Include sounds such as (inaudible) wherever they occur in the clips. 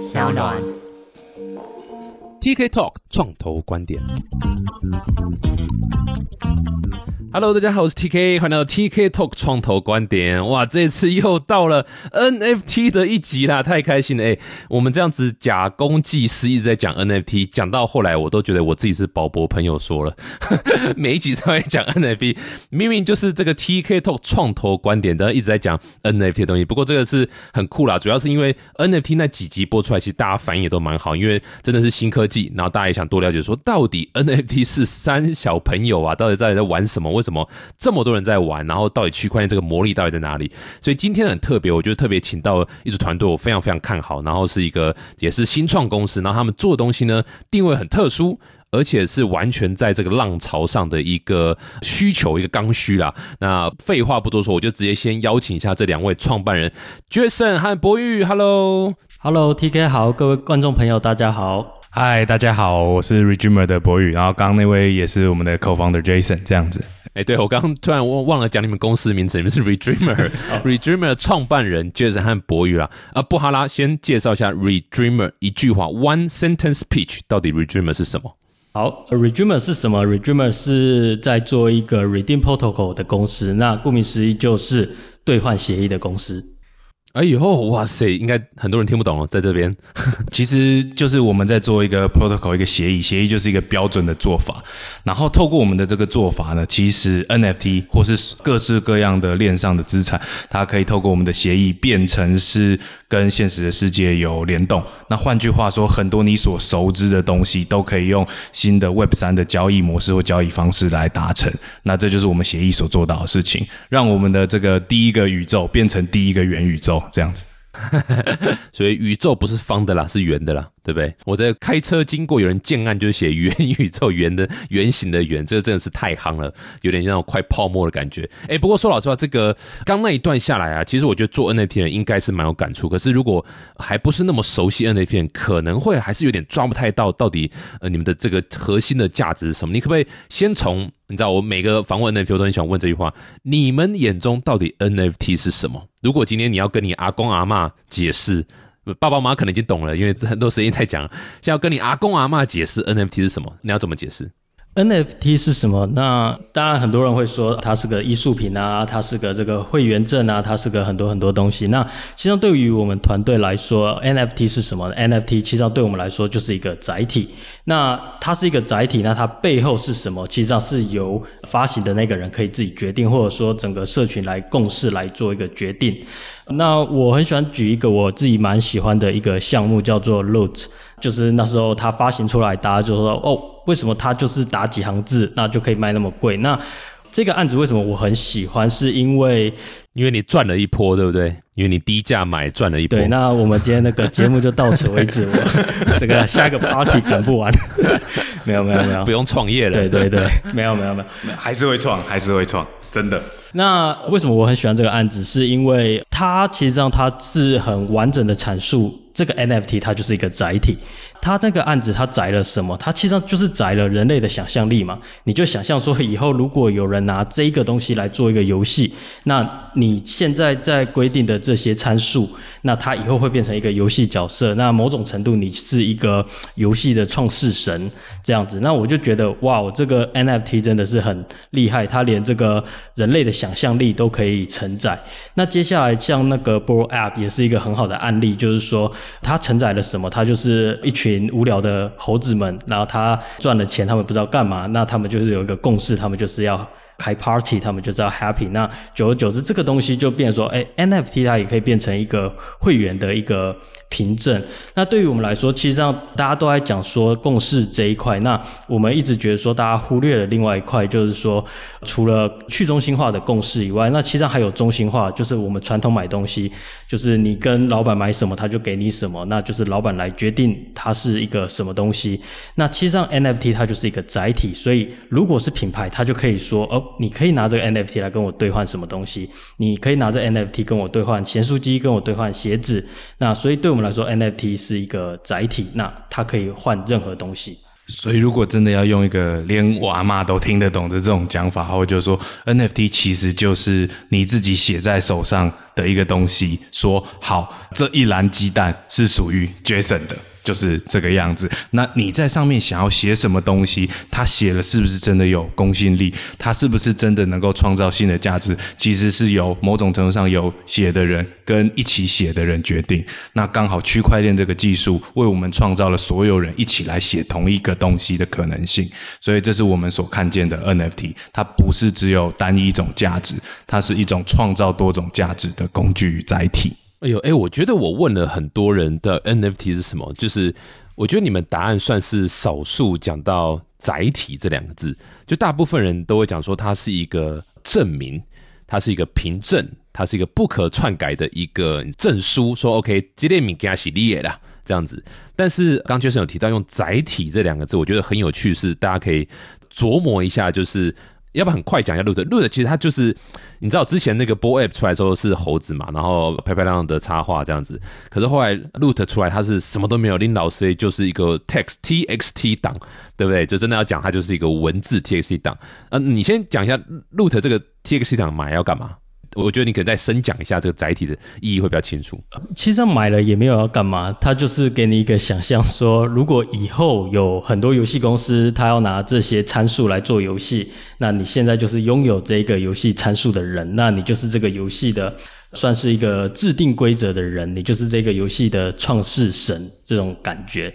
小暖。TK Talk 创投观点。Hello，大家好，我是 TK，欢迎来到 TK Talk 创投观点。哇，这次又到了 NFT 的一集啦，太开心了！哎、我们这样子假公济私，一直在讲 NFT，讲到后来，我都觉得我自己是宝博朋友说了，(laughs) 每一集都在讲 NFT，明明就是这个 TK Talk 创投观点的，一直在讲 NFT 的东西。不过这个是很酷啦，主要是因为 NFT 那几集播出来，其实大家反应也都蛮好，因为真的是新科技，然后大家也想多了解说，到底 NFT 是三小朋友啊，到底在在玩什么？为什么这么多人在玩？然后到底区块链这个魔力到底在哪里？所以今天很特别，我觉得特别请到一组团队，我非常非常看好，然后是一个也是新创公司，然后他们做的东西呢定位很特殊。而且是完全在这个浪潮上的一个需求，一个刚需啦。那废话不多说，我就直接先邀请一下这两位创办人，Jason 和博玉。Hello，Hello，TK 好，各位观众朋友，大家好。嗨，大家好，我是 Regimer 的博宇，然后刚刚那位也是我们的 co-founder Jason，这样子。哎，对我刚刚突然忘忘了讲你们公司的名字，你们是 Redreamer，Redreamer 的创办人 Jason 和博宇啦。啊，布哈拉先介绍一下 Redreamer 一句话，One Sentence Pitch，到底 Redreamer 是什么？好，Redreamer 是什么？Redreamer 是在做一个 Redeem Protocol 的公司，那顾名思义就是兑换协议的公司。哎呦，哇塞，应该很多人听不懂了，在这边。(laughs) 其实就是我们在做一个 protocol 一个协议，协议就是一个标准的做法。然后透过我们的这个做法呢，其实 NFT 或是各式各样的链上的资产，它可以透过我们的协议变成是跟现实的世界有联动。那换句话说，很多你所熟知的东西都可以用新的 Web 三的交易模式或交易方式来达成。那这就是我们协议所做到的事情，让我们的这个第一个宇宙变成第一个元宇宙，这样子。(laughs) 所以宇宙不是方的啦，是圆的啦，对不对？我在开车经过，有人建案就写元宇宙圆的圆形的圆，这个真的是太夯了，有点像快泡沫的感觉。哎，不过说老实话，这个刚那一段下来啊，其实我觉得做 NFT 人应该是蛮有感触。可是如果还不是那么熟悉 NFT，可能会还是有点抓不太到到底呃你们的这个核心的价值是什么？你可不可以先从你知道我每个访问 NFT 都很想问这句话：你们眼中到底 NFT 是什么？如果今天你要跟你阿公阿妈解释，爸爸妈妈可能已经懂了，因为很多时间在讲。现在要跟你阿公阿妈解释 NFT 是什么，你要怎么解释？NFT 是什么？那当然很多人会说它是个艺术品啊，它是个这个会员证啊，它是个很多很多东西。那其实对于我们团队来说，NFT 是什么？NFT 其实上对我们来说就是一个载体。那它是一个载体，那它背后是什么？其实上是由发行的那个人可以自己决定，或者说整个社群来共事来做一个决定。那我很喜欢举一个我自己蛮喜欢的一个项目，叫做 Loot，就是那时候它发行出来，大家就说哦，为什么它就是打几行字，那就可以卖那么贵？那这个案子为什么我很喜欢？是因为因为你赚了一波，对不对？因为你低价买赚了一波。对，那我们今天那个节目就到此为止，我 (laughs) (laughs) 这个下一个 party 赶不完。(laughs) 没有没有没有，不用创业了。对对对，没有没有没有，还是会创，还是会创，真的。那为什么我很喜欢这个案子？是因为它其实上它是很完整的阐述这个 NFT 它就是一个载体。他这个案子它载了什么？它其实就是载了人类的想象力嘛。你就想象说，以后如果有人拿这一个东西来做一个游戏，那你现在在规定的这些参数，那它以后会变成一个游戏角色。那某种程度你是一个游戏的创世神这样子。那我就觉得哇，我这个 NFT 真的是很厉害，它连这个人类的想象力都可以承载。那接下来像那个 Bro App 也是一个很好的案例，就是说它承载了什么？它就是一群无聊的猴子们，然后他赚了钱，他们不知道干嘛，那他们就是有一个共识，他们就是要开 party，他们就知道 happy。那久而久之，这个东西就变说，哎，NFT 它也可以变成一个会员的一个凭证。那对于我们来说，其实上大家都在讲说共识这一块，那我们一直觉得说大家忽略了另外一块，就是说除了去中心化的共识以外，那其实上还有中心化，就是我们传统买东西，就是你跟老板买什么，他就给你什么，那就是老板来决定它是一个什么东西。那其实上 NFT 它就是一个载体，所以如果是品牌，它就可以说哦，你可以拿这个 NFT 来跟我兑换什么东西，你可以拿这 NFT 跟我兑换咸酥鸡，跟我兑换鞋子。那所以对我们来说，NFT 是一个载体，那它可以换任何东西。所以，如果真的要用一个连我阿妈都听得懂的这种讲法，我就说 NFT 其实就是你自己写在手上的一个东西。说好，这一篮鸡蛋是属于 Jason 的。就是这个样子。那你在上面想要写什么东西？他写了是不是真的有公信力？他是不是真的能够创造新的价值？其实是由某种程度上有写的人跟一起写的人决定。那刚好区块链这个技术为我们创造了所有人一起来写同一个东西的可能性。所以这是我们所看见的 NFT。它不是只有单一一种价值，它是一种创造多种价值的工具与载体。哎呦，哎，我觉得我问了很多人的 NFT 是什么，就是我觉得你们答案算是少数讲到载体这两个字，就大部分人都会讲说它是一个证明，它是一个凭证，它是一个不可篡改的一个证书，说 OK，吉列米给他洗利耶啦这样子。但是刚杰森有提到用载体这两个字，我觉得很有趣，是大家可以琢磨一下，就是。要不要很快讲一下 Root？Root 其实它就是，你知道之前那个 Bo App 出来时候是猴子嘛，然后漂漂亮亮的插画这样子。可是后来 Root 出来，它是什么都没有，林老师就是一个 Text TXT 档，对不对？就真的要讲，它就是一个文字 TXT 档。嗯，你先讲一下 Root 这个 TXT 档买要干嘛？我觉得你可以再深讲一下这个载体的意义会比较清楚。其实买了也没有要干嘛，它就是给你一个想象，说如果以后有很多游戏公司，它要拿这些参数来做游戏，那你现在就是拥有这个游戏参数的人，那你就是这个游戏的算是一个制定规则的人，你就是这个游戏的创世神这种感觉。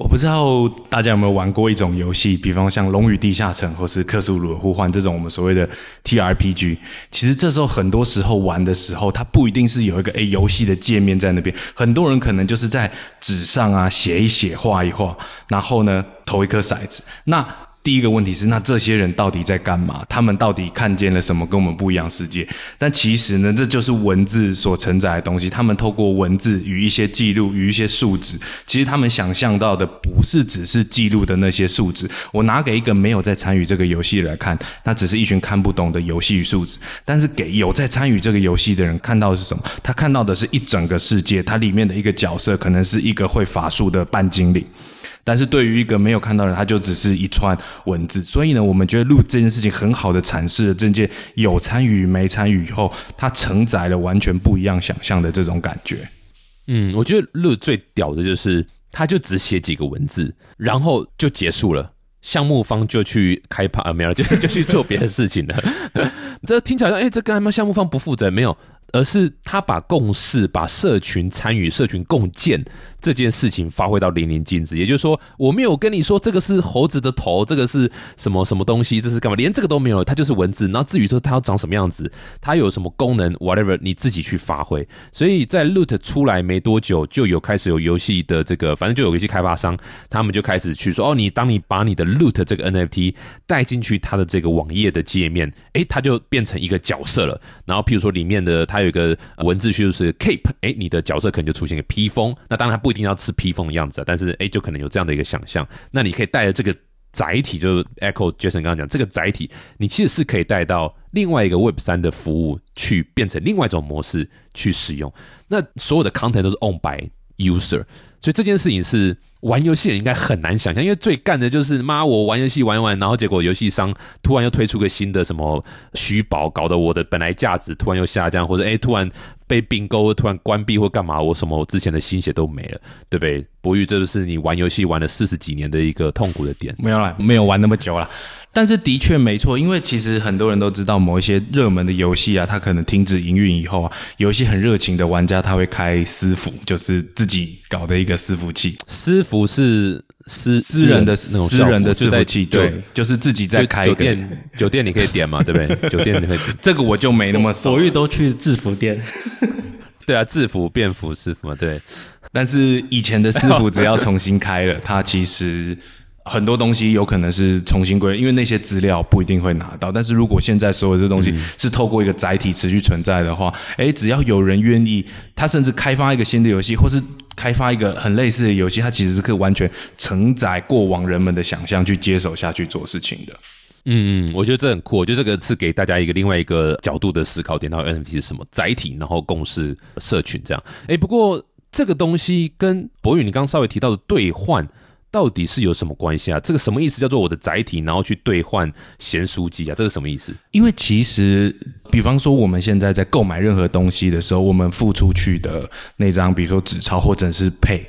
我不知道大家有没有玩过一种游戏，比方像《龙与地下城》或是《克苏鲁的呼唤》这种我们所谓的 TRPG。其实这时候很多时候玩的时候，它不一定是有一个诶游戏的界面在那边，很多人可能就是在纸上啊写一写、画一画，然后呢投一颗骰子。那第一个问题是，那这些人到底在干嘛？他们到底看见了什么跟我们不一样世界？但其实呢，这就是文字所承载的东西。他们透过文字与一些记录与一些数值，其实他们想象到的不是只是记录的那些数值。我拿给一个没有在参与这个游戏来看，那只是一群看不懂的游戏与数值。但是给有在参与这个游戏的人看到的是什么？他看到的是一整个世界，它里面的一个角色可能是一个会法术的半精灵。但是对于一个没有看到的人，他就只是一串文字。所以呢，我们觉得录这件事情很好的阐释了这件有参与没参与以后，它承载了完全不一样想象的这种感觉。嗯，我觉得录最屌的就是，他就只写几个文字，然后就结束了，项目方就去开趴啊，没有，就就去做别的事情了。(laughs) 这听起来，哎，这跟他们项目方不负责，没有。而是他把共识、把社群参与、社群共建这件事情发挥到淋漓尽致。也就是说，我没有跟你说这个是猴子的头，这个是什么什么东西，这是干嘛？连这个都没有，它就是文字。然后至于说它要长什么样子，它有什么功能，whatever，你自己去发挥。所以在 Loot 出来没多久，就有开始有游戏的这个，反正就有游戏开发商，他们就开始去说：哦，你当你把你的 Loot 这个 NFT 带进去它的这个网页的界面，诶，它就变成一个角色了。然后譬如说里面的它。还有一个文字叙述是 cape，哎，你的角色可能就出现个披风。那当然他不一定要吃披风的样子，但是哎，就可能有这样的一个想象。那你可以带着这个载体，就是 Echo Jason 刚刚讲这个载体，你其实是可以带到另外一个 Web 三的服务去，变成另外一种模式去使用。那所有的 content 都是 owned by user，所以这件事情是。玩游戏人应该很难想象，因为最干的就是妈，我玩游戏玩一玩，然后结果游戏商突然又推出个新的什么虚宝，搞得我的本来价值突然又下降，或者哎突然被并购，突然关闭或干嘛，我什么我之前的心血都没了，对不对？博玉，这就是你玩游戏玩了四十几年的一个痛苦的点。没有了，没有玩那么久了。但是的确没错，因为其实很多人都知道，某一些热门的游戏啊，它可能停止营运以后啊，有一些很热情的玩家他会开私服，就是自己搞的一个私服器。私服是私私人的私人的私服器，对，就是自己在开酒店，酒店你可以点嘛，对不对？(laughs) 酒店你可以，这个我就没那么熟。所以都去制服店。(laughs) 对啊，制服、便服、私服嘛，对。(laughs) 但是以前的私服只要重新开了，它其实。很多东西有可能是重新归，因为那些资料不一定会拿到。但是如果现在所有这东西是透过一个载体持续存在的话，诶，只要有人愿意，他甚至开发一个新的游戏，或是开发一个很类似的游戏，它其实是可以完全承载过往人们的想象去接手下去做事情的。嗯嗯，我觉得这很酷。我觉得这个是给大家一个另外一个角度的思考点。到 NFT 是什么载体，然后共识社群这样。诶，不过这个东西跟博宇你刚稍微提到的兑换。到底是有什么关系啊？这个什么意思？叫做我的载体，然后去兑换咸酥鸡啊？这个什么意思？因为其实，比方说我们现在在购买任何东西的时候，我们付出去的那张，比如说纸钞或者是配。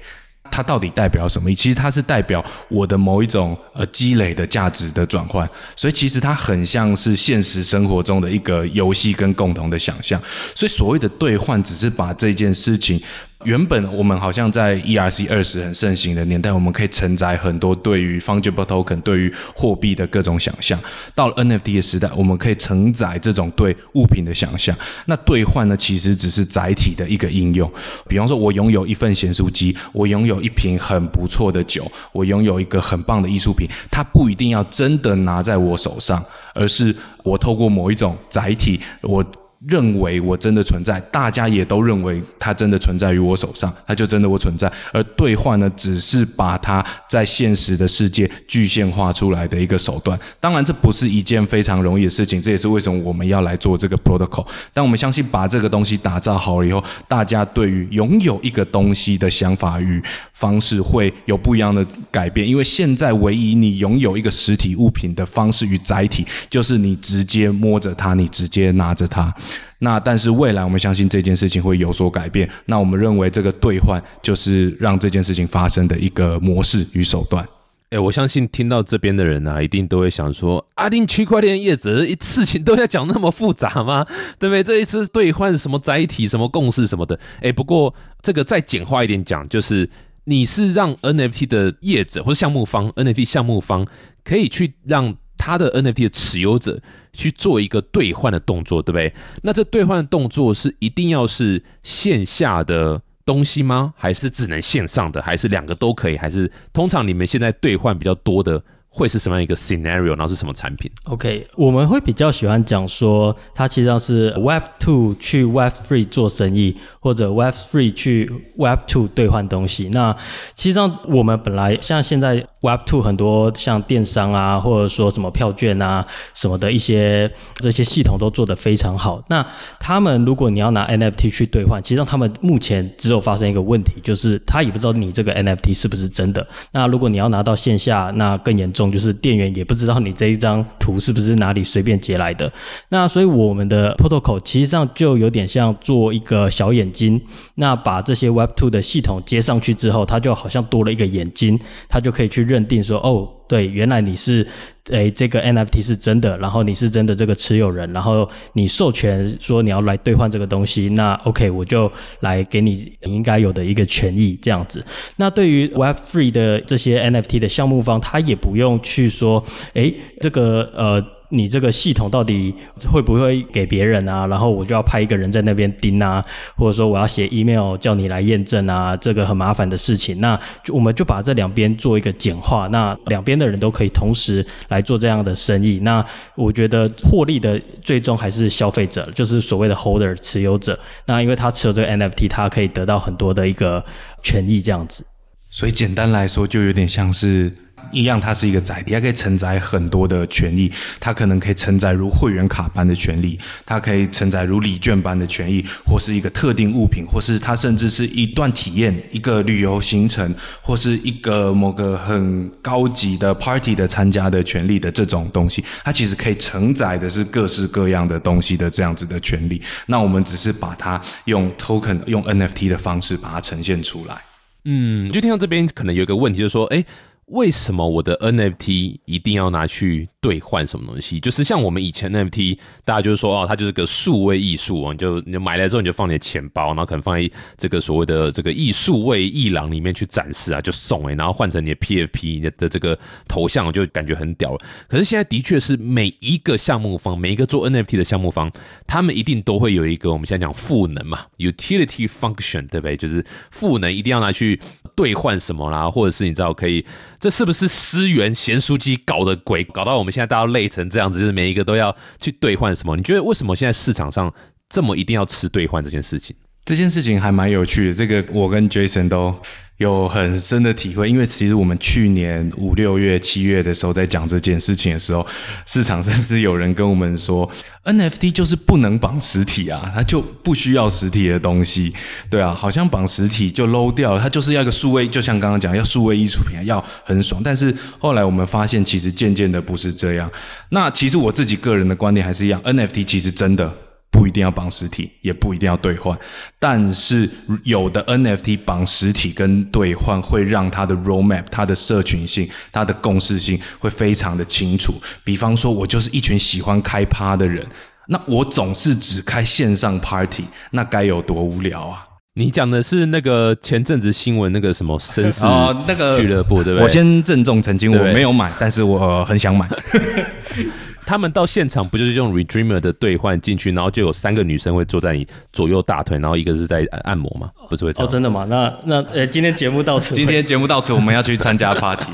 它到底代表什么？其实它是代表我的某一种呃积累的价值的转换，所以其实它很像是现实生活中的一个游戏跟共同的想象。所以所谓的兑换，只是把这件事情。原本我们好像在 ERC 二十很盛行的年代，我们可以承载很多对于 fungible token 对于货币的各种想象。到了 NFT 的时代，我们可以承载这种对物品的想象。那兑换呢，其实只是载体的一个应用。比方说，我拥有一份咸酥鸡，我拥有一瓶很不错的酒，我拥有一个很棒的艺术品，它不一定要真的拿在我手上，而是我透过某一种载体，我。认为我真的存在，大家也都认为它真的存在于我手上，它就真的我存在。而兑换呢，只是把它在现实的世界具现化出来的一个手段。当然，这不是一件非常容易的事情，这也是为什么我们要来做这个 protocol。但我们相信，把这个东西打造好了以后，大家对于拥有一个东西的想法与方式会有不一样的改变。因为现在唯一你拥有一个实体物品的方式与载体，就是你直接摸着它，你直接拿着它。那但是未来我们相信这件事情会有所改变。那我们认为这个兑换就是让这件事情发生的一个模式与手段。哎，我相信听到这边的人呢，一定都会想说：阿丁区块链叶子一事情都要讲那么复杂吗？(laughs) 对不对？这一次兑换什么载体、什么共识什么的。哎，不过这个再简化一点讲，就是你是让 NFT 的业者或者项目方，NFT 项目方可以去让。他的 NFT 的持有者去做一个兑换的动作，对不对？那这兑换的动作是一定要是线下的东西吗？还是只能线上的？还是两个都可以？还是通常你们现在兑换比较多的？会是什么样一个 scenario，然后是什么产品？OK，我们会比较喜欢讲说，它其实上是 Web Two 去 Web Three 做生意，或者 Web Three 去 Web Two 兑换东西。那其实上我们本来像现在 Web Two 很多像电商啊，或者说什么票券啊什么的一些这些系统都做得非常好。那他们如果你要拿 NFT 去兑换，其实上他们目前只有发生一个问题，就是他也不知道你这个 NFT 是不是真的。那如果你要拿到线下，那更严重。就是店员也不知道你这一张图是不是哪里随便截来的，那所以我们的 protocol 其实上就有点像做一个小眼睛，那把这些 Web Two 的系统接上去之后，它就好像多了一个眼睛，它就可以去认定说，哦。对，原来你是，诶，这个 NFT 是真的，然后你是真的这个持有人，然后你授权说你要来兑换这个东西，那 OK，我就来给你应该有的一个权益，这样子。那对于 web free 的这些 NFT 的项目方，他也不用去说，诶，这个呃。你这个系统到底会不会给别人啊？然后我就要派一个人在那边盯啊，或者说我要写 email 叫你来验证啊，这个很麻烦的事情。那我们就把这两边做一个简化，那两边的人都可以同时来做这样的生意。那我觉得获利的最终还是消费者，就是所谓的 holder 持有者。那因为他持有这个 NFT，他可以得到很多的一个权益，这样子。所以简单来说，就有点像是。一样，它是一个载体，它可以承载很多的权利。它可能可以承载如会员卡般的权利，它可以承载如礼券般的权益，或是一个特定物品，或是它甚至是一段体验、一个旅游行程，或是一个某个很高级的 party 的参加的权利的这种东西。它其实可以承载的是各式各样的东西的这样子的权利。那我们只是把它用 token、用 NFT 的方式把它呈现出来。嗯，就听到这边可能有一个问题，就是说，哎。为什么我的 NFT 一定要拿去兑换什么东西？就是像我们以前 NFT，大家就是说哦，它就是个数位艺术哦，你就你买来之后你就放你的钱包，然后可能放在这个所谓的这个艺术位艺廊里面去展示啊，就送哎，然后换成你的 PFP 的这个头像，就感觉很屌了。可是现在的确是每一个项目方，每一个做 NFT 的项目方，他们一定都会有一个我们现在讲赋能嘛，utility function，对不对？就是赋能一定要拿去兑换什么啦，或者是你知道可以。这是不是思源贤书记搞的鬼？搞到我们现在大家累成这样子，就是每一个都要去兑换什么？你觉得为什么现在市场上这么一定要吃兑换这件事情？这件事情还蛮有趣的，这个我跟 Jason 都有很深的体会，因为其实我们去年五六月、七月的时候在讲这件事情的时候，市场甚至有人跟我们说，NFT 就是不能绑实体啊，它就不需要实体的东西，对啊，好像绑实体就 low 掉了，它就是要一个数位，就像刚刚讲要数位艺术品，要很爽。但是后来我们发现，其实渐渐的不是这样。那其实我自己个人的观点还是一样，NFT 其实真的。不一定要绑实体，也不一定要兑换，但是有的 NFT 绑实体跟兑换，会让它的 roadmap、它的社群性、它的共识性会非常的清楚。比方说，我就是一群喜欢开趴的人，那我总是只开线上 party，那该有多无聊啊！你讲的是那个前阵子新闻那个什么绅士 (laughs) 那个俱乐部，对不对？我先郑重澄清，我没有买，但是我很想买。(laughs) 他们到现场不就是用 Redreamer 的兑换进去，然后就有三个女生会坐在你左右大腿，然后一个是在按摩吗？不是会哦，真的吗？那那呃，今天节目到此，今天节目到此，我们要去参加 party。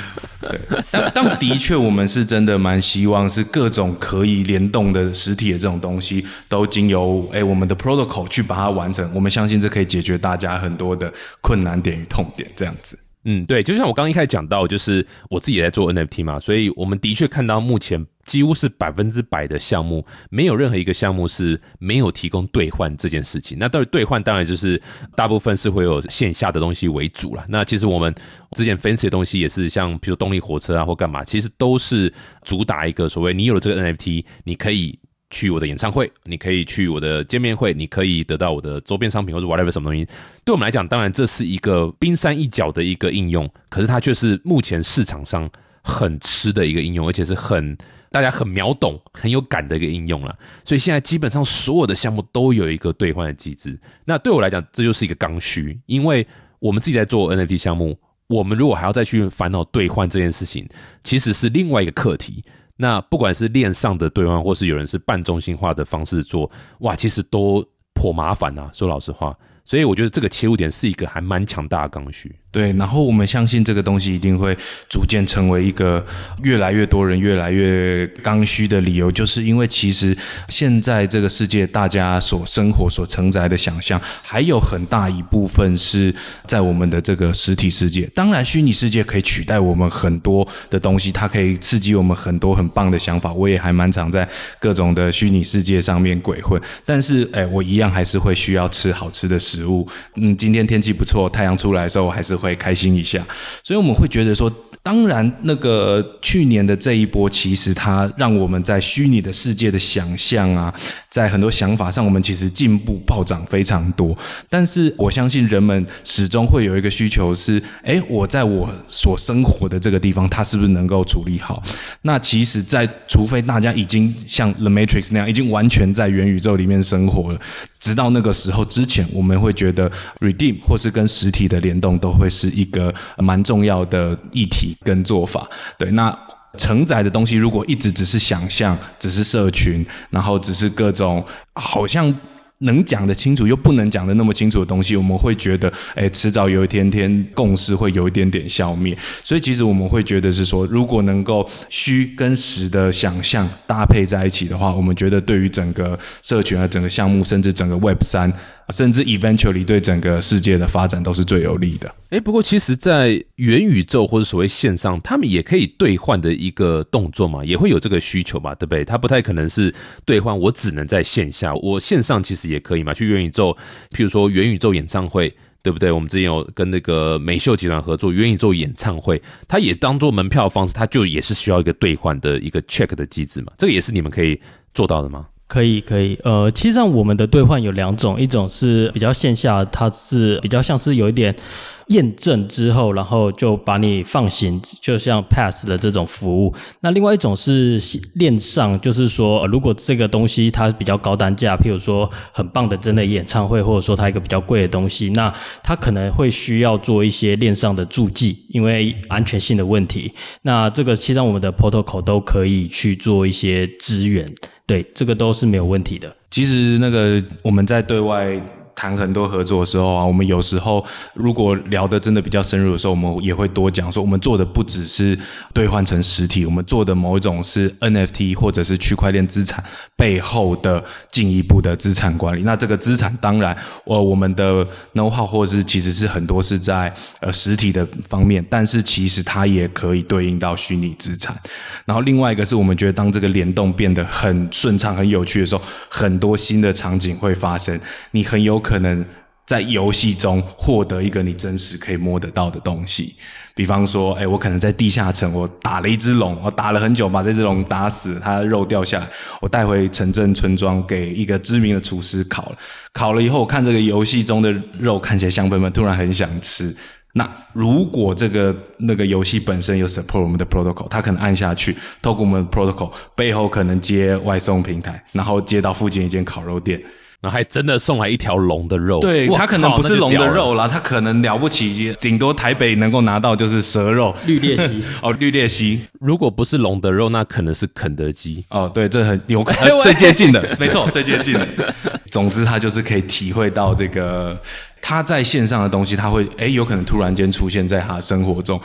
(laughs) 对，但但的确，我们是真的蛮希望是各种可以联动的实体的这种东西，都经由哎我们的 protocol 去把它完成。我们相信这可以解决大家很多的困难点与痛点，这样子。嗯，对，就像我刚刚一开始讲到，就是我自己也在做 NFT 嘛，所以我们的确看到目前几乎是百分之百的项目，没有任何一个项目是没有提供兑换这件事情。那到底兑换，当然就是大部分是会有线下的东西为主了。那其实我们之前分析的东西也是像，比如动力火车啊或干嘛，其实都是主打一个所谓你有了这个 NFT，你可以。去我的演唱会，你可以去我的见面会，你可以得到我的周边商品或者 whatever 什么东西。对我们来讲，当然这是一个冰山一角的一个应用，可是它却是目前市场上很吃的一个应用，而且是很大家很秒懂、很有感的一个应用了。所以现在基本上所有的项目都有一个兑换的机制。那对我来讲，这就是一个刚需，因为我们自己在做 NFT 项目，我们如果还要再去烦恼兑换这件事情，其实是另外一个课题。那不管是链上的兑换，或是有人是半中心化的方式做，哇，其实都颇麻烦呐。说老实话，所以我觉得这个切入点是一个还蛮强大的刚需。对，然后我们相信这个东西一定会逐渐成为一个越来越多人越来越刚需的理由，就是因为其实现在这个世界大家所生活所承载的想象，还有很大一部分是在我们的这个实体世界。当然，虚拟世界可以取代我们很多的东西，它可以刺激我们很多很棒的想法。我也还蛮常在各种的虚拟世界上面鬼混，但是哎，我一样还是会需要吃好吃的食物。嗯，今天天气不错，太阳出来的时候，我还是会。会开心一下，所以我们会觉得说，当然那个去年的这一波，其实它让我们在虚拟的世界的想象啊，在很多想法上，我们其实进步暴涨非常多。但是我相信人们始终会有一个需求是：哎，我在我所生活的这个地方，它是不是能够处理好？那其实，在除非大家已经像 The Matrix 那样，已经完全在元宇宙里面生活了。直到那个时候之前，我们会觉得 redeem 或是跟实体的联动都会是一个蛮重要的议题跟做法。对，那承载的东西如果一直只是想象，只是社群，然后只是各种好像。能讲得清楚又不能讲得那么清楚的东西，我们会觉得，哎，迟早有一天天共识会有一点点消灭。所以其实我们会觉得是说，如果能够虚跟实的想象搭配在一起的话，我们觉得对于整个社群啊、整个项目，甚至整个 Web 三。甚至 eventually 对整个世界的发展都是最有利的。哎，不过其实，在元宇宙或者所谓线上，他们也可以兑换的一个动作嘛，也会有这个需求嘛，对不对？它不太可能是兑换，我只能在线下，我线上其实也可以嘛。去元宇宙，譬如说元宇宙演唱会，对不对？我们之前有跟那个美秀集团合作元宇宙演唱会，它也当做门票方式，它就也是需要一个兑换的一个 check 的机制嘛。这个也是你们可以做到的吗？可以，可以。呃，其实上我们的兑换有两种，一种是比较线下，它是比较像是有一点验证之后，然后就把你放行，就像 Pass 的这种服务。那另外一种是链上，就是说，如果这个东西它比较高单价，譬如说很棒的真的演唱会，或者说它一个比较贵的东西，那它可能会需要做一些链上的注记，因为安全性的问题。那这个其实我们的 Protocol 都可以去做一些支援。对，这个都是没有问题的。其实那个我们在对外谈很多合作的时候啊，我们有时候如果聊的真的比较深入的时候，我们也会多讲说，我们做的不只是兑换成实体，我们做的某一种是 NFT 或者是区块链资产背后的进一步的资产管理。那这个资产当然，呃，我们的 know how 或是其实是很多是在呃实体的方面，但是其实它也可以对应到虚拟资产。然后另外一个是我们觉得当这个联动变得很顺畅、很有趣的时候，很多新的场景会发生，你很有可能在游戏中获得一个你真实可以摸得到的东西。比方说，哎，我可能在地下城，我打了一只龙，我打了很久，把这只龙打死，它的肉掉下来，我带回城镇村庄给一个知名的厨师烤了。烤了以后，我看这个游戏中的肉看起来香喷喷，突然很想吃。那如果这个那个游戏本身有 support 我们的 protocol，他可能按下去，透过我们的 protocol 背后可能接外送平台，然后接到附近一间烤肉店。然后还真的送来一条龙的肉，对哇他可能不是龙的肉啦，他可能了不起，顶多台北能够拿到就是蛇肉、(laughs) 绿鬣蜥 (laughs) 哦，绿鬣蜥如果不是龙的肉，那可能是肯德基。哦，对，这很有可喂能 (laughs) 最接近的，没错，最接近的。总之，他就是可以体会到这个他在线上的东西，他会诶有可能突然间出现在他生活中。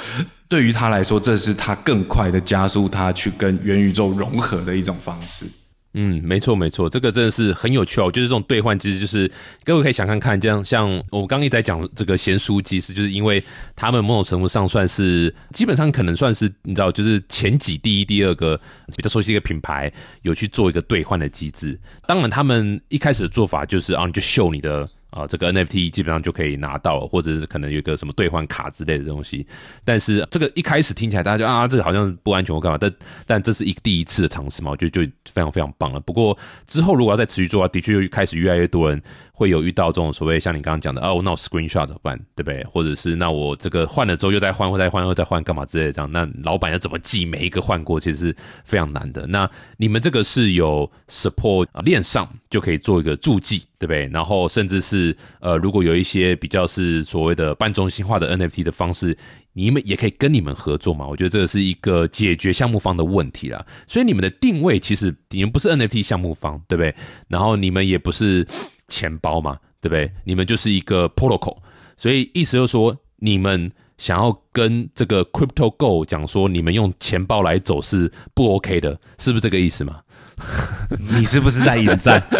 对于他来说，这是他更快的加速他去跟元宇宙融合的一种方式。嗯，没错没错，这个真的是很有趣哦。就是这种兑换，机制就是各位可以想看看，这样像我刚刚一直在讲这个贤书机制就是因为他们某种程度上算是基本上可能算是你知道，就是前几第一、第二个比较熟悉一个品牌有去做一个兑换的机制。当然，他们一开始的做法就是啊，你就秀你的。啊，这个 NFT 基本上就可以拿到，或者是可能有一个什么兑换卡之类的东西。但是这个一开始听起来大家就啊，这个好像不安全或干嘛，但但这是一第一次的尝试嘛，我觉得就非常非常棒了。不过之后如果要再持续做啊，的确又开始越来越多人会有遇到这种所谓像你刚刚讲的哦，那我 screenshot 怎么办，对不对？或者是那我这个换了之后又再换，或再换，又再换，干嘛之类的这样？那老板要怎么记每一个换过，其实是非常难的。那你们这个是有 support 啊，链上就可以做一个注记，对不对？然后甚至是呃，如果有一些比较是所谓的半中心化的 NFT 的方式，你们也可以跟你们合作嘛。我觉得这个是一个解决项目方的问题啦。所以你们的定位其实你们不是 NFT 项目方，对不对？然后你们也不是钱包嘛，对不对？你们就是一个 protocol，所以意思就是说你们。想要跟这个 Crypto Go 讲说，你们用钱包来走是不 OK 的，是不是这个意思嘛？(laughs) 你是不是在引战？(laughs)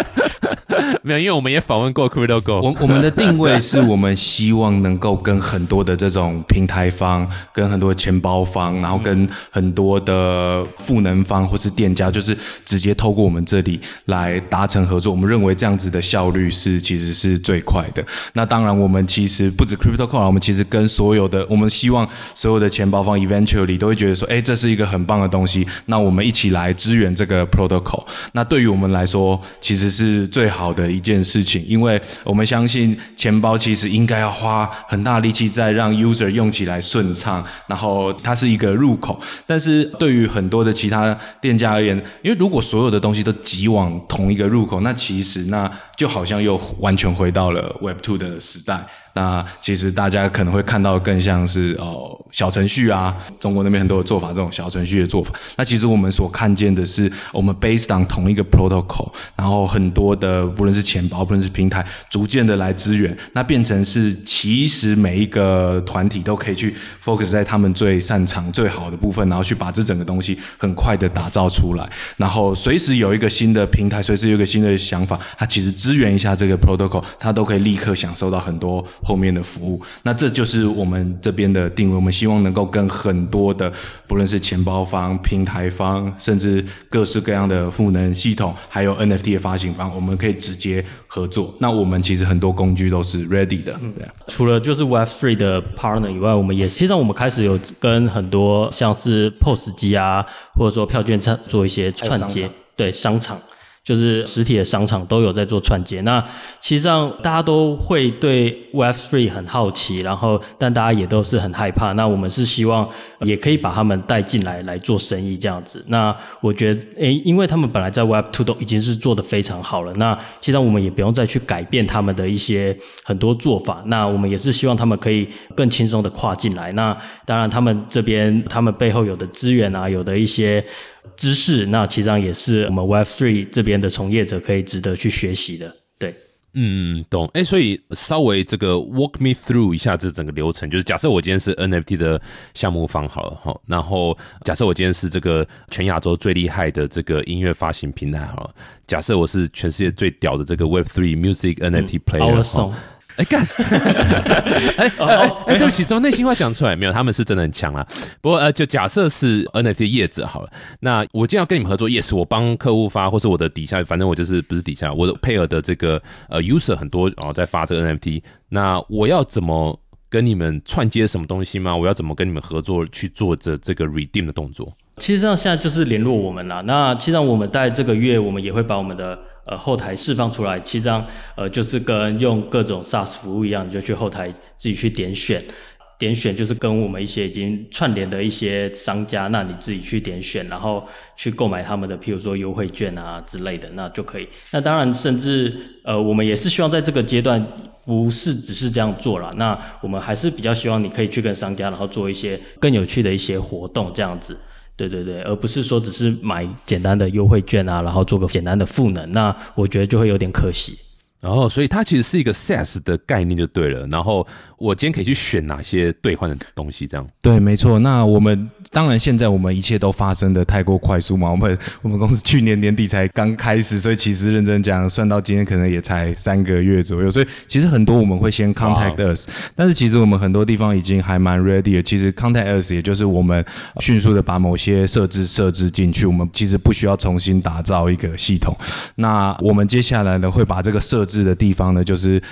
没有，因为我们也访问过 Crypto Go，我我们的定位是我们希望能够跟很多的这种平台方、跟很多钱包方，然后跟很多的赋能方或是店家，就是直接透过我们这里来达成合作。我们认为这样子的效率是其实是最快的。那当然，我们其实不止 Crypto Core，我们其实跟所有的，我们希望所有的钱包方 eventually 都会觉得说，哎，这是一个很棒的东西。那我们一起来支援这个 protocol。口那对于我们来说，其实是最好的一件事情，因为我们相信钱包其实应该要花很大力气在让 user 用起来顺畅，然后它是一个入口。但是对于很多的其他店家而言，因为如果所有的东西都挤往同一个入口，那其实那就好像又完全回到了 Web Two 的时代。那其实大家可能会看到更像是哦小程序啊，中国那边很多的做法，这种小程序的做法。那其实我们所看见的是，我们 based on 同一个 protocol，然后很多的不论是钱包，不论是平台，逐渐的来支援，那变成是其实每一个团体都可以去 focus 在他们最擅长、最好的部分，然后去把这整个东西很快的打造出来，然后随时有一个新的平台，随时有一个新的想法，它其实支援一下这个 protocol，它都可以立刻享受到很多。后面的服务，那这就是我们这边的定位。我们希望能够跟很多的，不论是钱包方、平台方，甚至各式各样的赋能系统，还有 NFT 的发行方，我们可以直接合作。那我们其实很多工具都是 ready 的，对啊。除了就是 Web Three 的 partner 以外，我们也实际上我们开始有跟很多像是 POS 机啊，或者说票券站做一些串接，对商场。就是实体的商场都有在做串接，那其实上大家都会对 Web Three 很好奇，然后但大家也都是很害怕。那我们是希望也可以把他们带进来来做生意这样子。那我觉得，诶，因为他们本来在 Web Two 都已经是做得非常好了，那其实上我们也不用再去改变他们的一些很多做法。那我们也是希望他们可以更轻松的跨进来。那当然，他们这边他们背后有的资源啊，有的一些。知识，那其实上也是我们 Web Three 这边的从业者可以值得去学习的。对，嗯，嗯，懂。哎，所以稍微这个 walk me through 一下这整个流程，就是假设我今天是 NFT 的项目方好了哈，然后假设我今天是这个全亚洲最厉害的这个音乐发行平台好了，假设我是全世界最屌的这个 Web Three Music NFT player 哈。哎干！(laughs) 哎哎哎，对不起，从内心话讲出来没有？他们是真的很强啊。不过呃，就假设是 NFT 业者好了，那我今天要跟你们合作，yes，我帮客户发，或是我的底下，反正我就是不是底下，我的配合的这个呃 user 很多哦，在发这个 NFT。那我要怎么跟你们串接什么东西吗？我要怎么跟你们合作去做这这个 redeem 的动作？其实上现在就是联络我们啦。那其实上我们在这个月，我们也会把我们的。呃，后台释放出来，其实上呃就是跟用各种 SaaS 服务一样，你就去后台自己去点选，点选就是跟我们一些已经串联的一些商家，那你自己去点选，然后去购买他们的，譬如说优惠券啊之类的，那就可以。那当然，甚至呃，我们也是希望在这个阶段，不是只是这样做了，那我们还是比较希望你可以去跟商家，然后做一些更有趣的一些活动，这样子。对对对，而不是说只是买简单的优惠券啊，然后做个简单的赋能，那我觉得就会有点可惜。然后，所以它其实是一个 SaaS 的概念就对了。然后我今天可以去选哪些兑换的东西，这样。对，没错。那我们当然现在我们一切都发生的太过快速嘛。我们我们公司去年年底才刚开始，所以其实认真讲，算到今天可能也才三个月左右。所以其实很多我们会先 contact us，但是其实我们很多地方已经还蛮 ready 的。其实 contact us 也就是我们迅速的把某些设置设置进去，我们其实不需要重新打造一个系统。那我们接下来呢会把这个设置的地方呢，就是。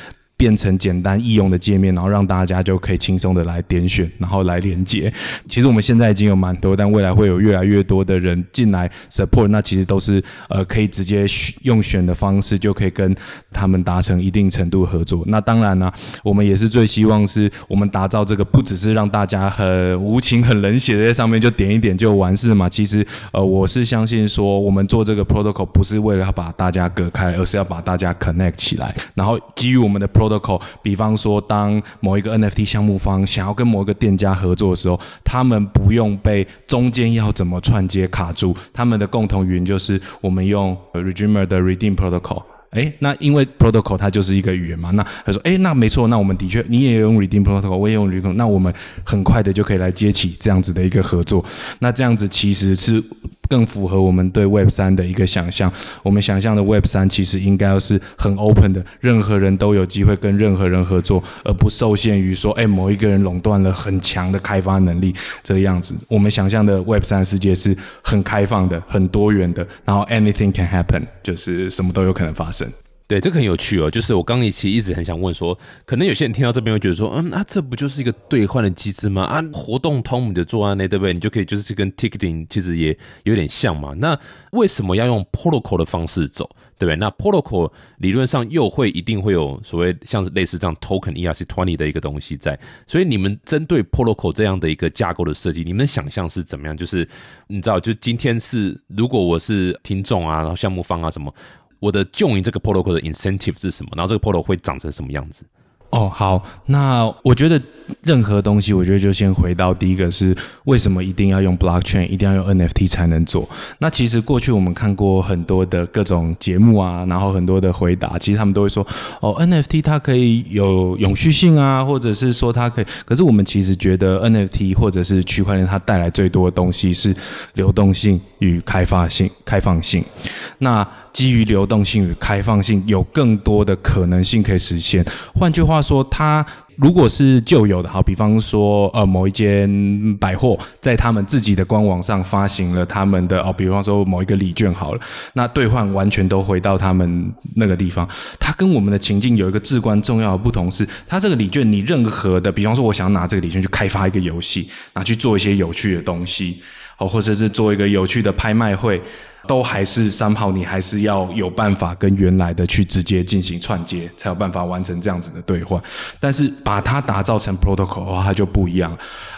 变成简单易用的界面，然后让大家就可以轻松的来点选，然后来连接。其实我们现在已经有蛮多，但未来会有越来越多的人进来 support。那其实都是呃可以直接用选的方式，就可以跟他们达成一定程度合作。那当然呢，我们也是最希望是我们打造这个，不只是让大家很无情、很冷血的在上面就点一点就完事嘛。其实呃，我是相信说，我们做这个 protocol 不是为了要把大家隔开，而是要把大家 connect 起来，然后基于我们的 pro。的口比方说，当某一个 NFT 项目方想要跟某一个店家合作的时候，他们不用被中间要怎么串接卡住。他们的共同语言就是我们用 Regimer 的 Redeem Protocol。哎，那因为 Protocol 它就是一个语言嘛，那他说，哎，那没错，那我们的确你也用 Redeem Protocol，我也用 Redeem，那我们很快的就可以来接起这样子的一个合作。那这样子其实是。更符合我们对 Web 三的一个想象。我们想象的 Web 三其实应该要是很 open 的，任何人都有机会跟任何人合作，而不受限于说，哎，某一个人垄断了很强的开发能力这样子。我们想象的 Web 三世界是很开放的、很多元的，然后 anything can happen，就是什么都有可能发生。对，这个很有趣哦。就是我刚一期一直很想问说，可能有些人听到这边会觉得说，嗯，那这不就是一个兑换的机制吗？啊，活动通你的作案呢，对不对？你就可以就是跟 ticketing 其实也有点像嘛。那为什么要用 protocol 的方式走，对不对？那 protocol 理论上又会一定会有所谓像类似这样 token ERC twenty 的一个东西在。所以你们针对 protocol 这样的一个架构的设计，你们想象是怎么样？就是你知道，就今天是如果我是听众啊，然后项目方啊什么。我的 join 这个 protocol 的 incentive 是什么？然后这个 protocol 会长成什么样子？哦，好，那我觉得任何东西，我觉得就先回到第一个是为什么一定要用 blockchain，一定要用 NFT 才能做？那其实过去我们看过很多的各种节目啊，然后很多的回答，其实他们都会说，哦，NFT 它可以有永续性啊，或者是说它可以，可是我们其实觉得 NFT 或者是区块链它带来最多的东西是流动性与开发性、开放性。那基于流动性与开放性，有更多的可能性可以实现。换句话说，它如果是旧有的，好，比方说，呃，某一间百货在他们自己的官网上发行了他们的，哦，比方说某一个礼券好了，那兑换完全都回到他们那个地方。它跟我们的情境有一个至关重要的不同是，它这个礼券，你任何的，比方说，我想拿这个礼券去开发一个游戏，拿去做一些有趣的东西，哦，或者是做一个有趣的拍卖会。都还是三炮，你还是要有办法跟原来的去直接进行串接，才有办法完成这样子的兑换。但是把它打造成 protocol 的话，它就不一样。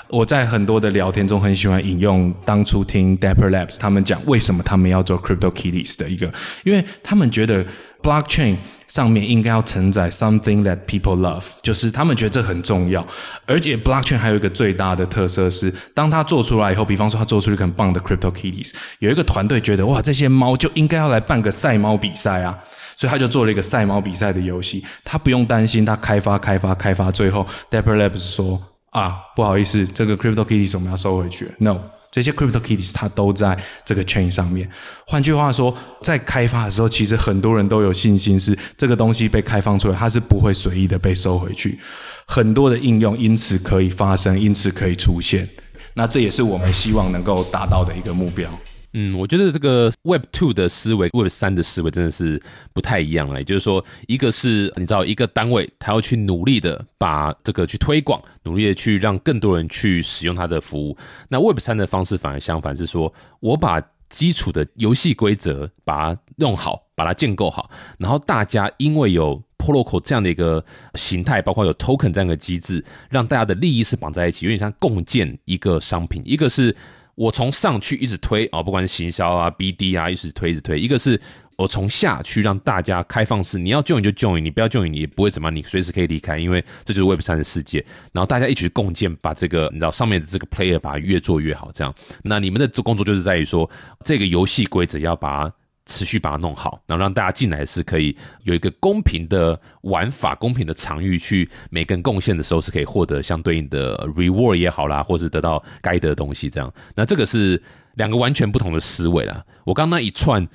我在很多的聊天中很喜欢引用当初听 Dapper Labs 他们讲为什么他们要做 Crypto Kitties 的一个，因为他们觉得 blockchain。上面应该要承载 something that people love，就是他们觉得这很重要。而且 blockchain 还有一个最大的特色是，当它做出来以后，比方说它做出一个很棒的 crypto kitties，有一个团队觉得哇，这些猫就应该要来办个赛猫比赛啊。所以他就做了一个赛猫比赛的游戏。他不用担心他开发、开发、开发，最后 Dapper Labs 说啊，不好意思，这个 Crypto Kitties 我们要收回去。No，这些 Crypto Kitties 它都在这个 chain 上面。换句话说，在开发的时候，其实很多人都有信心是这个东西被开放出来，它是不会随意的被收回去。很多的应用因此可以发生，因此可以出现。那这也是我们希望能够达到的一个目标。嗯，我觉得这个 Web Two 的思维，Web 三的思维真的是不太一样了。也就是说，一个是你知道一个单位，他要去努力的把这个去推广，努力的去让更多人去使用它的服务。那 Web 三的方式反而相反，是说我把基础的游戏规则把它弄好，把它建构好，然后大家因为有 Protocol 这样的一个形态，包括有 Token 这样的机制，让大家的利益是绑在一起，有点像共建一个商品。一个是我从上去一直推啊，不管是行销啊、BD 啊，一直推一直推；一个是我从下去让大家开放式，你要 join 就 join，你不要就你你也不会怎么样，你随时可以离开，因为这就是 Web 三的世界。然后大家一起共建，把这个你知道上面的这个 player 把它越做越好，这样。那你们的工作就是在于说，这个游戏规则要把它。持续把它弄好，然后让大家进来是可以有一个公平的玩法、公平的场域，去每个人贡献的时候是可以获得相对应的 reward 也好啦，或是得到该得的东西。这样，那这个是两个完全不同的思维啦。我刚刚那一串。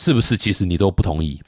是不是？其实你都不同意？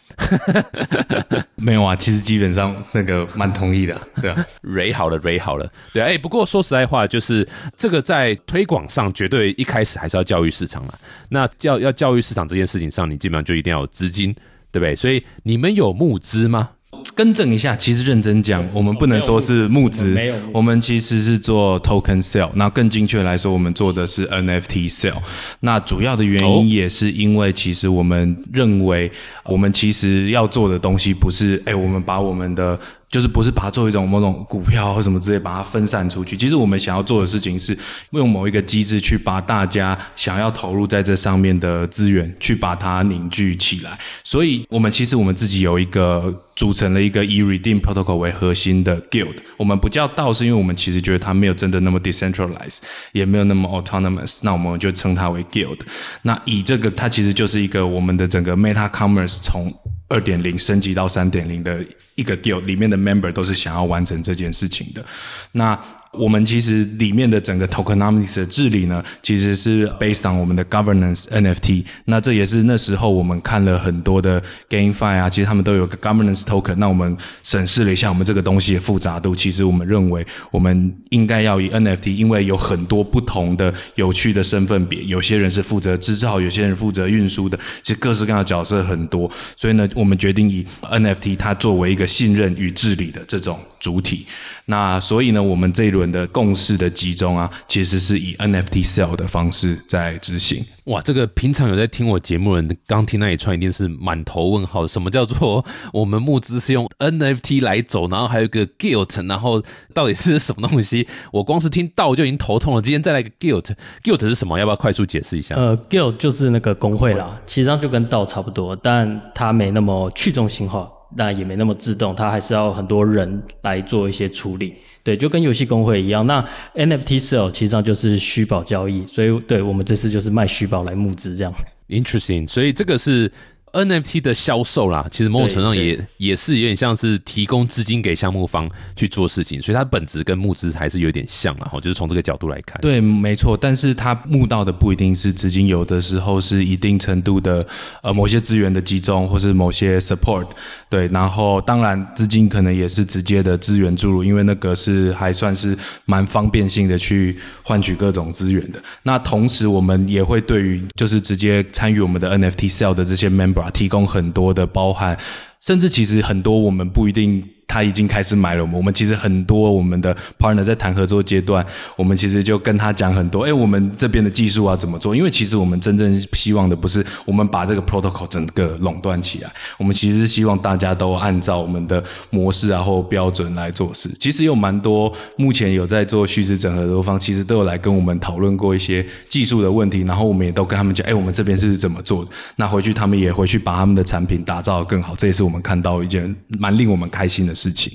(laughs) 没有啊，其实基本上那个蛮同意的，对啊，(laughs) Ray 好了，Ray 好了，对啊。哎，不过说实在话，就是这个在推广上，绝对一开始还是要教育市场啊。那教要教育市场这件事情上，你基本上就一定要有资金，对不对？所以你们有募资吗？更正一下，其实认真讲，我们不能说是募资，没有，我们其实是做 token sale。那更精确来说，我们做的是 NFT sale。那主要的原因也是因为，其实我们认为，我们其实要做的东西不是，哎，我们把我们的。就是不是把它作为一种某种股票或什么之类，把它分散出去。其实我们想要做的事情是用某一个机制去把大家想要投入在这上面的资源，去把它凝聚起来。所以，我们其实我们自己有一个组成了一个以 Redeem Protocol 为核心的 Guild。我们不叫道，是因为我们其实觉得它没有真的那么 decentralized，也没有那么 autonomous。那我们就称它为 Guild。那以这个，它其实就是一个我们的整个 Meta Commerce 从二点零升级到三点零的一个 guild 里面的 member 都是想要完成这件事情的，那。我们其实里面的整个 tokenomics 的治理呢，其实是 based on 我们的 governance NFT。那这也是那时候我们看了很多的 GameFi 啊，其实他们都有个 governance token。那我们审视了一下我们这个东西的复杂度，其实我们认为我们应该要以 NFT，因为有很多不同的有趣的身份别，有些人是负责制造，有些人负责运输的，其实各式各样的角色很多。所以呢，我们决定以 NFT 它作为一个信任与治理的这种主体。那所以呢，我们这一轮的共识的集中啊，其实是以 NFT sell 的方式在执行。哇，这个平常有在听我节目的人，刚听那一串一定是满头问号。什么叫做我们募资是用 NFT 来走，然后还有一个 guilt，然后到底是什么东西？我光是听到就已经头痛了。今天再来个 guilt，guilt 是什么？要不要快速解释一下？呃，guilt 就是那个工会啦，其实上就跟道差不多，但它没那么去中心化。那也没那么自动，它还是要很多人来做一些处理。对，就跟游戏公会一样。那 NFT sale 其实上就是虚宝交易，所以对我们这次就是卖虚宝来募资这样。Interesting，所以这个是。NFT 的销售啦，其实某种程度上也也是有点像是提供资金给项目方去做事情，所以它本质跟募资还是有点像啦。哈，就是从这个角度来看。对，没错，但是它募到的不一定是资金，有的时候是一定程度的呃某些资源的集中，或是某些 support。对，然后当然资金可能也是直接的资源注入，因为那个是还算是蛮方便性的去换取各种资源的。那同时我们也会对于就是直接参与我们的 NFT sale 的这些 member。提供很多的包含，甚至其实很多我们不一定。他已经开始买了我们，我们其实很多我们的 partner 在谈合作阶段，我们其实就跟他讲很多，哎，我们这边的技术啊怎么做？因为其实我们真正希望的不是我们把这个 protocol 整个垄断起来，我们其实是希望大家都按照我们的模式啊或标准来做事。其实有蛮多目前有在做虚实整合的方，其实都有来跟我们讨论过一些技术的问题，然后我们也都跟他们讲，哎，我们这边是怎么做？那回去他们也回去把他们的产品打造的更好，这也是我们看到一件蛮令我们开心的。事情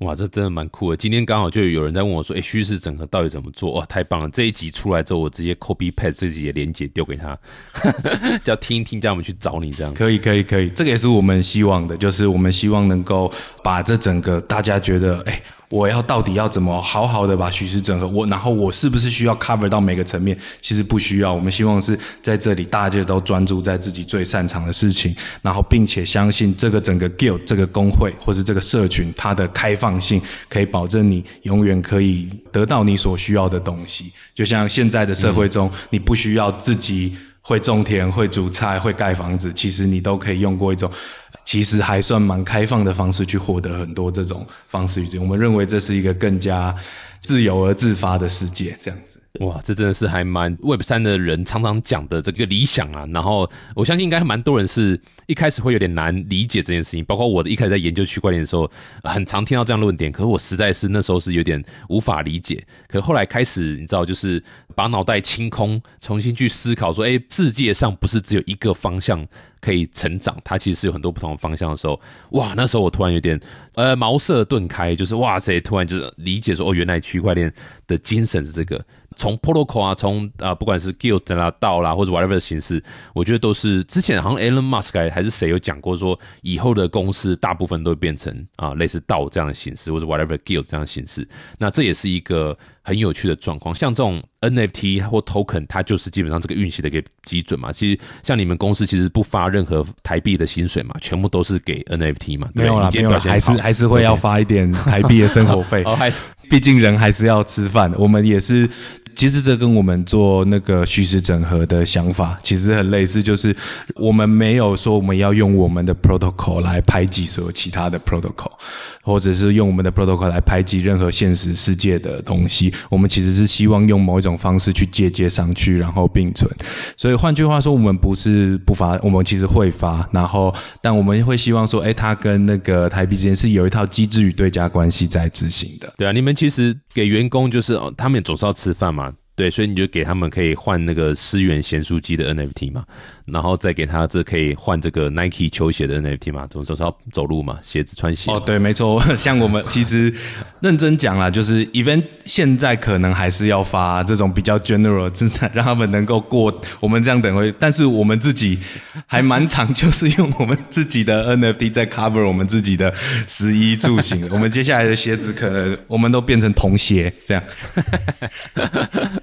哇，这真的蛮酷的。今天刚好就有人在问我说：“哎，虚实整合到底怎么做？”哇，太棒了！这一集出来之后，我直接 copy paste 这集的连接丢给他，叫听一听，叫我们去找你这样。可以，可以，可以，这个也是我们希望的，就是我们希望能够把这整个大家觉得，哎。我要到底要怎么好好的把虚实整合？我然后我是不是需要 cover 到每个层面？其实不需要。我们希望是在这里，大家都专注在自己最擅长的事情，然后并且相信这个整个 guild 这个工会或是这个社群，它的开放性可以保证你永远可以得到你所需要的东西。就像现在的社会中，你不需要自己会种田、会煮菜、会盖房子，其实你都可以用过一种。其实还算蛮开放的方式去获得很多这种方式，我们认为这是一个更加自由而自发的世界，这样子。哇，这真的是还蛮 Web 三的人常常讲的这个理想啊。然后我相信应该蛮多人是一开始会有点难理解这件事情，包括我的一开始在研究区块链的时候，很常听到这样论点，可是我实在是那时候是有点无法理解。可后来开始，你知道，就是把脑袋清空，重新去思考，说，哎，世界上不是只有一个方向。可以成长，它其实是有很多不同的方向的时候，哇，那时候我突然有点呃茅塞顿开，就是哇塞，突然就是理解说，哦，原来区块链的精神是这个。从 protocol 啊，从啊，不管是 guild 啦、道啦，或者 whatever 的形式，我觉得都是之前好像 Elon Musk 还是谁有讲过，说以后的公司大部分都会变成啊类似道这样的形式，或者 whatever guild 这样的形式。那这也是一个很有趣的状况。像这种 NFT 或 token，它就是基本上这个运行的一个基准嘛。其实像你们公司其实不发任何台币的薪水嘛，全部都是给 NFT 嘛。没有啦，没有，还是还是会要发一点台币的生活费。(laughs) 哦，还毕竟人还是要吃饭，我们也是。其实这跟我们做那个虚实整合的想法其实很类似，就是我们没有说我们要用我们的 protocol 来排挤所有其他的 protocol，或者是用我们的 protocol 来排挤任何现实世界的东西。我们其实是希望用某一种方式去借接上去，然后并存。所以换句话说，我们不是不发，我们其实会发，然后但我们会希望说，哎，它跟那个台币之间是有一套机制与对价关系在执行的。对啊，你们其实给员工就是哦，他们总是要吃饭嘛。对，所以你就给他们可以换那个思源咸酥鸡的 NFT 嘛。然后再给他这可以换这个 Nike 球鞋的 NFT 嘛？总是要走路嘛，鞋子穿鞋。哦，对，没错。像我们其实认真讲啦，就是 Event 现在可能还是要发这种比较 general 资产，让他们能够过我们这样等会。但是我们自己还蛮常就是用我们自己的 NFT 在 cover 我们自己的食衣住行。我们接下来的鞋子可能我们都变成童鞋这样，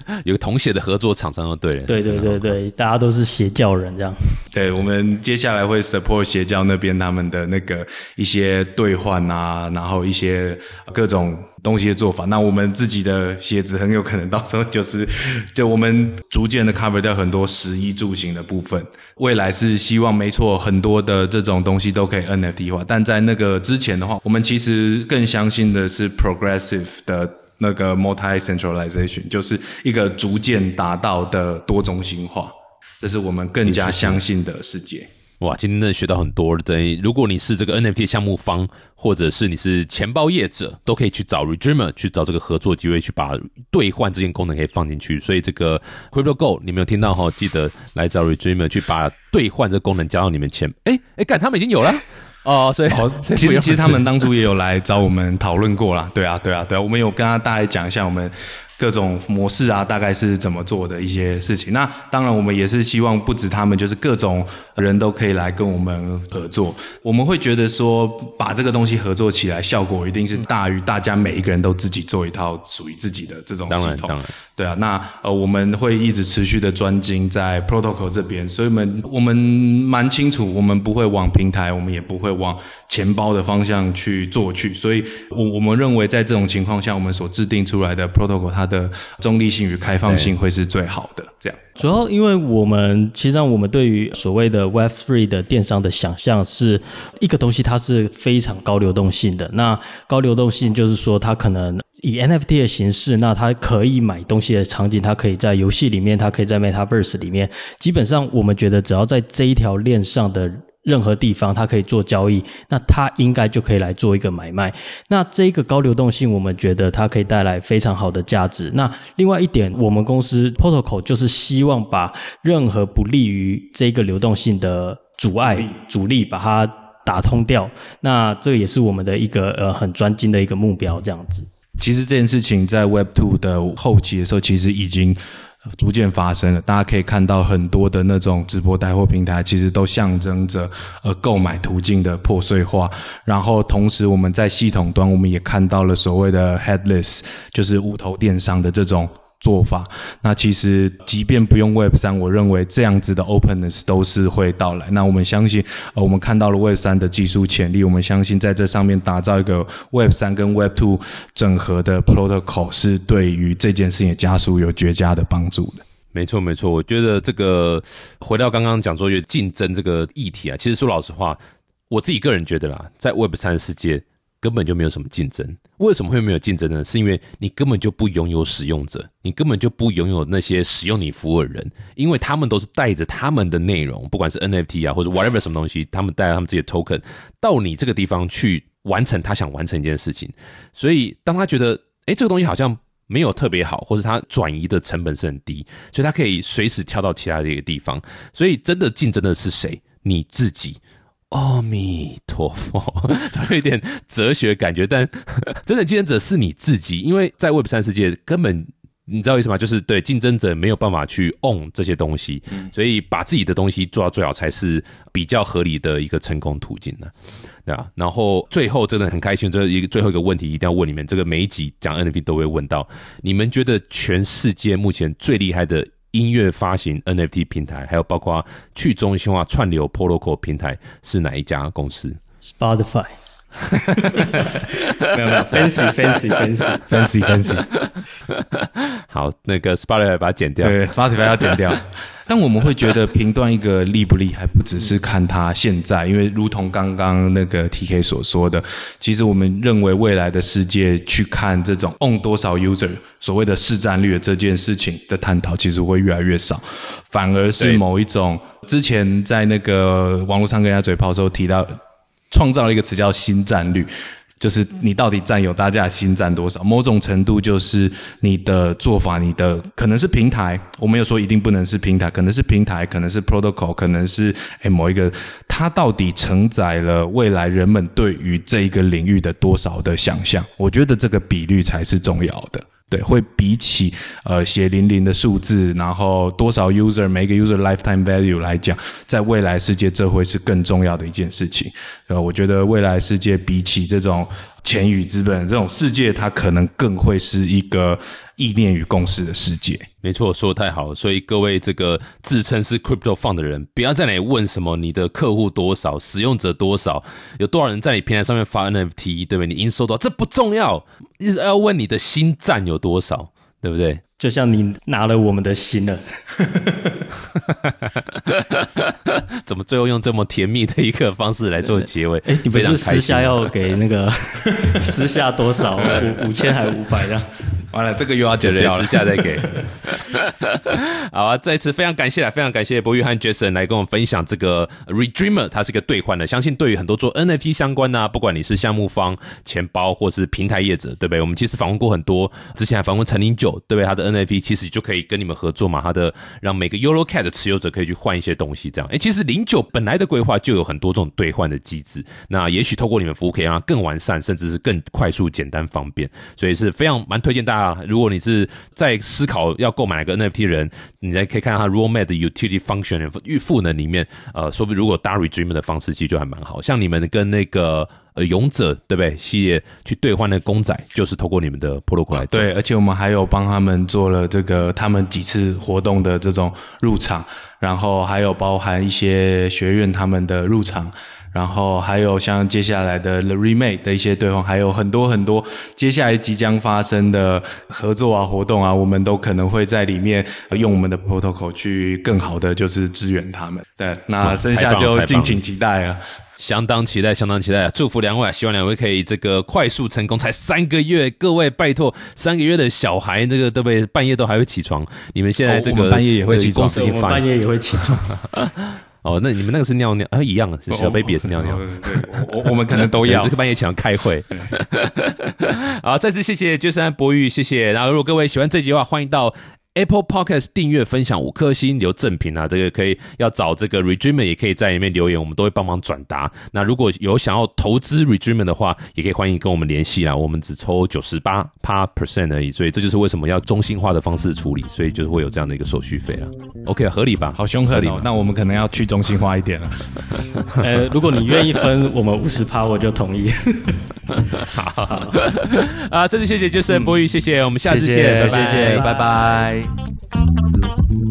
(laughs) 有个童鞋的合作厂商就对了。对对对对，大家都是邪教人。这样，对我们接下来会 support 邪教那边他们的那个一些兑换啊，然后一些各种东西的做法。那我们自己的鞋子很有可能到时候就是，(laughs) 就我们逐渐的 cover 掉很多食衣住行的部分。未来是希望没错，很多的这种东西都可以 NFT 化。但在那个之前的话，我们其实更相信的是 progressive 的那个 multi centralization，就是一个逐渐达到的多中心化。这是我们更加相信的世界。哇，今天真的学到很多。等于如果你是这个 NFT 项目方，或者是你是钱包业者，都可以去找 Redreamer 去找这个合作机会，去把兑换这件功能可以放进去。所以这个 Crypto Go 你没有听到哈？记得来找 Redreamer 去把兑换这功能加到你们钱。哎哎，干，他们已经有了哦。所以 (laughs) 其实其实他们当初也有来找我们讨论过啦。对啊对啊对啊，我们有跟他大概讲一下我们。各种模式啊，大概是怎么做的一些事情。那当然，我们也是希望不止他们，就是各种人都可以来跟我们合作。我们会觉得说，把这个东西合作起来，效果一定是大于大家每一个人都自己做一套属于自己的这种系统。当然，对啊。那呃，我们会一直持续的专精在 protocol 这边，所以我们我们蛮清楚，我们不会往平台，我们也不会往钱包的方向去做去。所以，我我们认为在这种情况下，我们所制定出来的 protocol 它。的中立性与开放性会是最好的，这样。主要因为我们其实上我们对于所谓的 Web Three 的电商的想象是一个东西，它是非常高流动性的。那高流动性就是说，它可能以 NFT 的形式，那它可以买东西的场景，它可以在游戏里面，它可以在 MetaVerse 里面。基本上，我们觉得只要在这一条链上的。任何地方它可以做交易，那它应该就可以来做一个买卖。那这个高流动性，我们觉得它可以带来非常好的价值。那另外一点，我们公司 Protocol 就是希望把任何不利于这个流动性的阻碍、阻力，把它打通掉。那这个也是我们的一个呃很专精的一个目标，这样子。其实这件事情在 Web Two 的后期的时候，其实已经逐渐发生了。大家可以看到很多的那种直播带货平台，其实都象征着呃购买途径的破碎化。然后同时我们在系统端，我们也看到了所谓的 Headless，就是无头电商的这种。做法，那其实即便不用 Web 三，我认为这样子的 openness 都是会到来。那我们相信，呃，我们看到了 Web 三的技术潜力，我们相信在这上面打造一个 Web 三跟 Web two 整合的 protocol 是对于这件事情加速有绝佳的帮助的。没错，没错。我觉得这个回到刚刚讲说有，竞争这个议题啊，其实说老实话，我自己个人觉得啦，在 Web 三世界。根本就没有什么竞争，为什么会没有竞争呢？是因为你根本就不拥有使用者，你根本就不拥有那些使用你服务的人，因为他们都是带着他们的内容，不管是 NFT 啊或者 whatever 什么东西，他们带着他们自己的 token 到你这个地方去完成他想完成一件事情。所以当他觉得，哎，这个东西好像没有特别好，或者他转移的成本是很低，所以他可以随时跳到其他的一个地方。所以真的竞争的是谁？你自己。阿弥陀佛，(laughs) 有一点哲学感觉，但 (laughs) 真的竞争者是你自己，因为在 Web 三世界根本你知道意思吗？就是对竞争者没有办法去 own 这些东西，所以把自己的东西做到最好才是比较合理的一个成功途径呢，对啊。然后最后真的很开心，这一个最后一个问题一定要问你们，这个每一集讲 NFT 都会问到，你们觉得全世界目前最厉害的？音乐发行 NFT 平台，还有包括去中心化串流 Protocol 平台是哪一家公司？Spotify。没有没有，Fancy Fancy Fancy Fancy Fancy。好，那个 Spotify 把它剪掉。对，Spotify 要剪掉。(laughs) 但我们会觉得评断一个厉不厉害，不只是看他现在，因为如同刚刚那个 TK 所说的，其实我们认为未来的世界去看这种 on 多少 user 所谓的市占率的这件事情的探讨，其实会越来越少，反而是某一种之前在那个网络上跟人家嘴炮的时候提到，创造了一个词叫新战率。就是你到底占有大家的心占多少？某种程度就是你的做法，你的可能是平台，我没有说一定不能是平台，可能是平台，可能是 protocol，可能是诶某一个，它到底承载了未来人们对于这一个领域的多少的想象？我觉得这个比率才是重要的。对，会比起呃血淋淋的数字，然后多少 user 每个 user lifetime value 来讲，在未来世界这会是更重要的一件事情。呃，我觉得未来世界比起这种。钱与资本这种世界，它可能更会是一个意念与共识的世界。没错，说的太好了。所以各位这个自称是 crypto 放的人，不要在那里问什么你的客户多少、使用者多少、有多少人在你平台上面发 NFT，对不对？你营收到，这不重要，要问你的心占有多少，对不对？就像你拿了我们的心了，怎么最后用这么甜蜜的一个方式来做结尾？(laughs) 哎，你不是私下要给那个 (laughs) 私下多少五五千还五百这样？完了，这个又要剪掉了，私下再给。(laughs) 好啊，再次非常感谢啊，非常感谢博宇和 Jason 来跟我们分享这个 Redreamer，它是一个兑换的。相信对于很多做 NFT 相关呢，不管你是项目方、钱包或是平台业者，对不对？我们其实访问过很多，之前还访问陈林九，对不对？他的 NFT 其实就可以跟你们合作嘛，他的让每个 Euro Cat 的持有者可以去换一些东西，这样。哎，其实零九本来的规划就有很多这种兑换的机制，那也许透过你们服务可以让它更完善，甚至是更快速、简单、方便，所以是非常蛮推荐大家。啊如果你是在思考要购买一个 NFT 人，你再可以看到它 Roadmap 的 Utility Function 预赋能里面，呃，说不定如果搭 Redream 的方式，其实就还蛮好。像你们跟那个呃勇者对不对系列去兑换的公仔，就是透过你们的 Protocol 来对，而且我们还有帮他们做了这个他们几次活动的这种入场，然后还有包含一些学院他们的入场。然后还有像接下来的 The Remake 的一些对话，还有很多很多接下来即将发生的合作啊、活动啊，我们都可能会在里面用我们的 Protocol 去更好的就是支援他们。对，那剩下就敬请期待了。相当期待，相当期待！祝福两位，希望两位可以这个快速成功。才三个月，各位拜托，三个月的小孩，这个对不对？半夜都还会起床。你们现在这个半夜也会起床，我们半夜也会起床。(laughs) 哦，那你们那个是尿尿啊？一样的，小 baby 也是尿尿。我我们可能都要，(laughs) 这个半夜起床开会。(laughs) (laughs) 好，再次谢谢 Jason 博玉，谢谢。然后，如果各位喜欢这集的话，欢迎到 Apple Podcast 订阅、分享五颗星留正品啊，这个可以要找这个 Redreamer 也可以在里面留言，我们都会帮忙转达。那如果有想要投资 Redreamer 的话，也可以欢迎跟我们联系啦，我们只抽九十八趴 percent 而已，所以这就是为什么要中心化的方式处理，所以就是会有这样的一个手续费啦。OK，合理吧？好凶狠哦！那我们可能要去中心化一点了。(laughs) 呃，如果你愿意分我们五十趴，我就同意。(laughs) 好 (laughs) 啊，这次谢谢就是波玉，谢谢，我们下次见，拜拜，谢谢，拜拜。Bye.